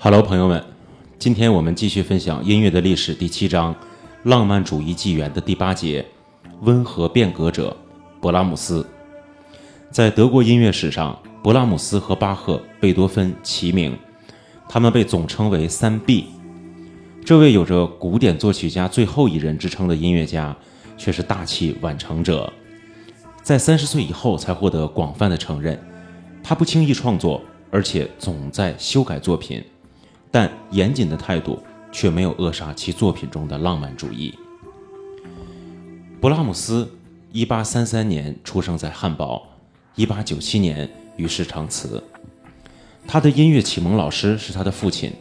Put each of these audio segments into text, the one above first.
Hello，朋友们，今天我们继续分享音乐的历史第七章《浪漫主义纪元》的第八节“温和变革者”勃拉姆斯。在德国音乐史上，勃拉姆斯和巴赫、贝多芬齐名，他们被总称为“三 B”。这位有着“古典作曲家最后一人”之称的音乐家，却是大器晚成者，在三十岁以后才获得广泛的承认。他不轻易创作，而且总在修改作品。但严谨的态度却没有扼杀其作品中的浪漫主义。勃拉姆斯1833年出生在汉堡，1897年与世长辞。他的音乐启蒙老师是他的父亲。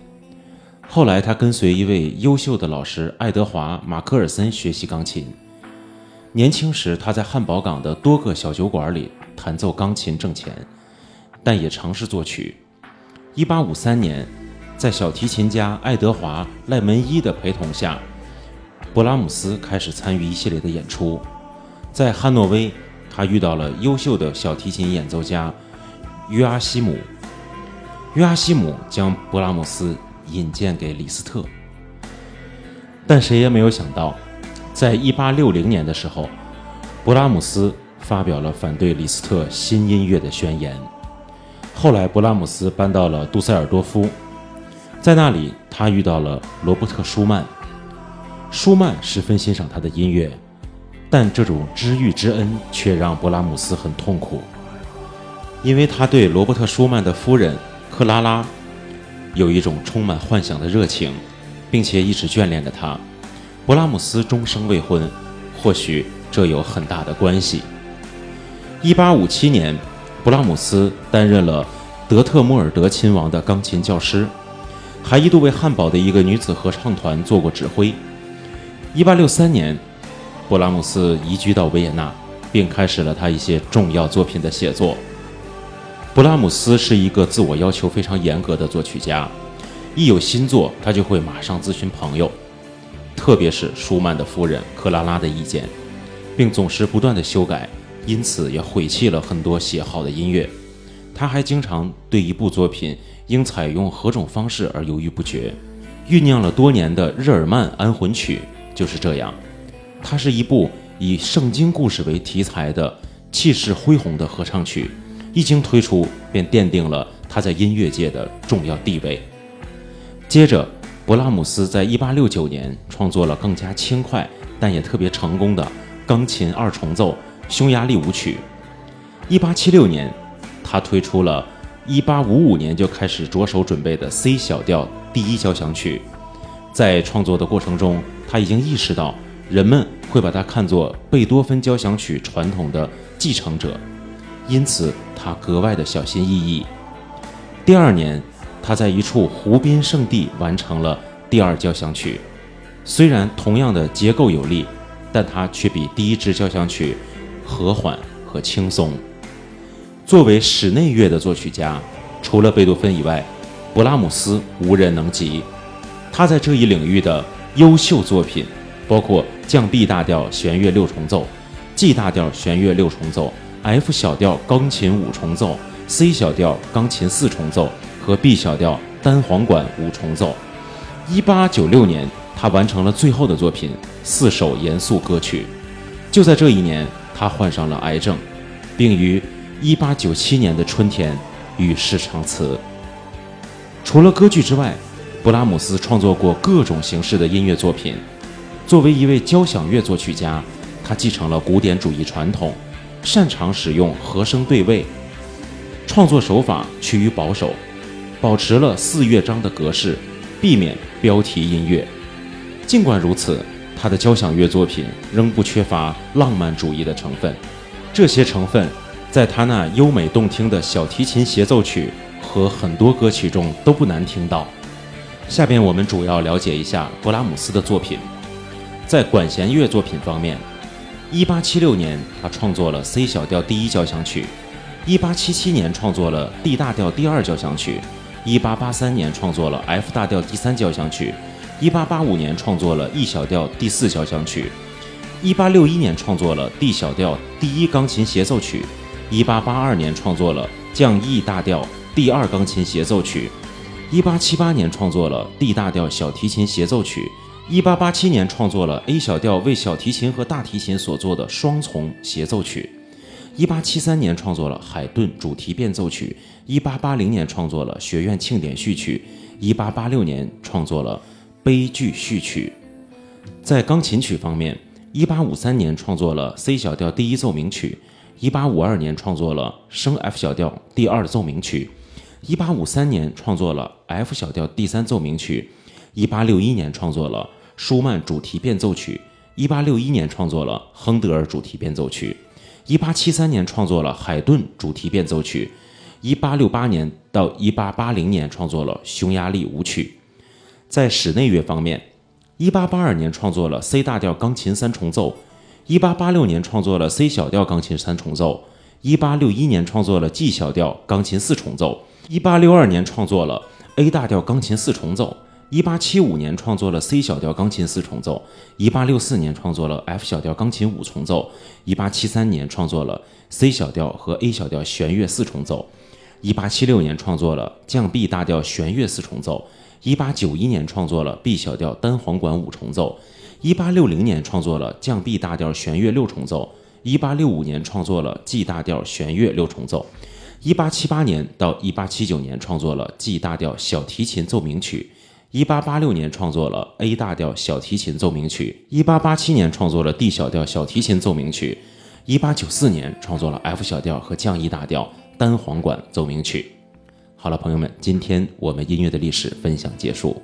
后来，他跟随一位优秀的老师爱德华·马克尔森学习钢琴。年轻时，他在汉堡港的多个小酒馆里弹奏钢琴挣钱，但也尝试作曲。1853年。在小提琴家爱德华·赖门伊的陪同下，勃拉姆斯开始参与一系列的演出。在汉诺威，他遇到了优秀的小提琴演奏家约阿希姆。约阿希姆将勃拉姆斯引荐给李斯特，但谁也没有想到，在1860年的时候，勃拉姆斯发表了反对李斯特新音乐的宣言。后来，勃拉姆斯搬到了杜塞尔多夫。在那里，他遇到了罗伯特·舒曼。舒曼十分欣赏他的音乐，但这种知遇之恩却让勃拉姆斯很痛苦，因为他对罗伯特·舒曼的夫人克拉拉有一种充满幻想的热情，并且一直眷恋着她。勃拉姆斯终生未婚，或许这有很大的关系。1857年，勃拉姆斯担任了德特穆尔德亲王的钢琴教师。还一度为汉堡的一个女子合唱团做过指挥。1863年，勃拉姆斯移居到维也纳，并开始了他一些重要作品的写作。勃拉姆斯是一个自我要求非常严格的作曲家，一有新作，他就会马上咨询朋友，特别是舒曼的夫人克拉拉的意见，并总是不断的修改，因此也毁弃了很多写好的音乐。他还经常对一部作品。应采用何种方式而犹豫不决，酝酿了多年的《日耳曼安魂曲》就是这样。它是一部以圣经故事为题材的气势恢宏的合唱曲，一经推出便奠定了他在音乐界的重要地位。接着，勃拉姆斯在1869年创作了更加轻快但也特别成功的钢琴二重奏《匈牙利舞曲》。1876年，他推出了。一八五五年就开始着手准备的 C 小调第一交响曲，在创作的过程中，他已经意识到人们会把它看作贝多芬交响曲传统的继承者，因此他格外的小心翼翼。第二年，他在一处湖滨圣地完成了第二交响曲，虽然同样的结构有力，但它却比第一支交响曲和缓和轻松。作为室内乐的作曲家，除了贝多芬以外，勃拉姆斯无人能及。他在这一领域的优秀作品包括降 B 大调弦乐六重奏、G 大调弦乐六重奏、F 小调钢琴五重奏、C 小调钢琴四重奏和 B 小调单簧管五重奏。1896年，他完成了最后的作品四首严肃歌曲。就在这一年，他患上了癌症，并于。一八九七年的春天，与世长辞。除了歌剧之外，勃拉姆斯创作过各种形式的音乐作品。作为一位交响乐作曲家，他继承了古典主义传统，擅长使用和声对位，创作手法趋于保守，保持了四乐章的格式，避免标题音乐。尽管如此，他的交响乐作品仍不缺乏浪漫主义的成分。这些成分。在他那优美动听的小提琴协奏曲和很多歌曲中都不难听到。下边我们主要了解一下勃拉姆斯的作品。在管弦乐作品方面，1876年他创作了 C 小调第一交响曲；1877年创作了 D 大调第二交响曲；1883年创作了 F 大调第三交响曲；1885年创作了 E 小调第四交响曲；1861年创作了 D 小调第一钢琴协奏曲。一八八二年创作了降 E 大调第二钢琴协奏曲，一八七八年创作了 D 大调小提琴协奏曲，一八八七年创作了 A 小调为小提琴和大提琴所做的双重协奏曲，一八七三年创作了海顿主题变奏曲，一八八零年创作了学院庆典序曲，一八八六年创作了悲剧序曲。在钢琴曲方面，一八五三年创作了 C 小调第一奏鸣曲，一八五二年创作了升 F 小调第二奏鸣曲。一八五三年创作了 F 小调第三奏鸣曲，一八六一年创作了舒曼主题变奏曲，一八六一年创作了亨德尔主题变奏曲，一八七三年创作了海顿主题变奏曲，一八六八年到一八八零年创作了匈牙利舞曲。在室内乐方面，一八八二年创作了 C 大调钢琴三重奏，一八八六年创作了 C 小调钢琴三重奏，一八六一年创作了 G 小调钢琴四重奏。一八六二年创作了 A 大调钢琴四重奏，一八七五年创作了 C 小调钢琴四重奏，一八六四年创作了 F 小调钢琴五重奏，一八七三年创作了 C 小调和 A 小调弦乐四重奏，一八七六年创作了降 B 大调弦乐四重奏，一八九一年创作了 B 小调单簧管五重奏，一八六零年创作了降 B 大调弦乐六重奏，一八六五年创作了 G 大调弦乐六重奏。一八七八年到一八七九年创作了 G 大调小提琴奏鸣曲，一八八六年创作了 A 大调小提琴奏鸣曲，一八八七年创作了 D 小调小提琴奏鸣曲，一八九四年创作了 F 小调和降 E 大调单簧管奏鸣曲。好了，朋友们，今天我们音乐的历史分享结束。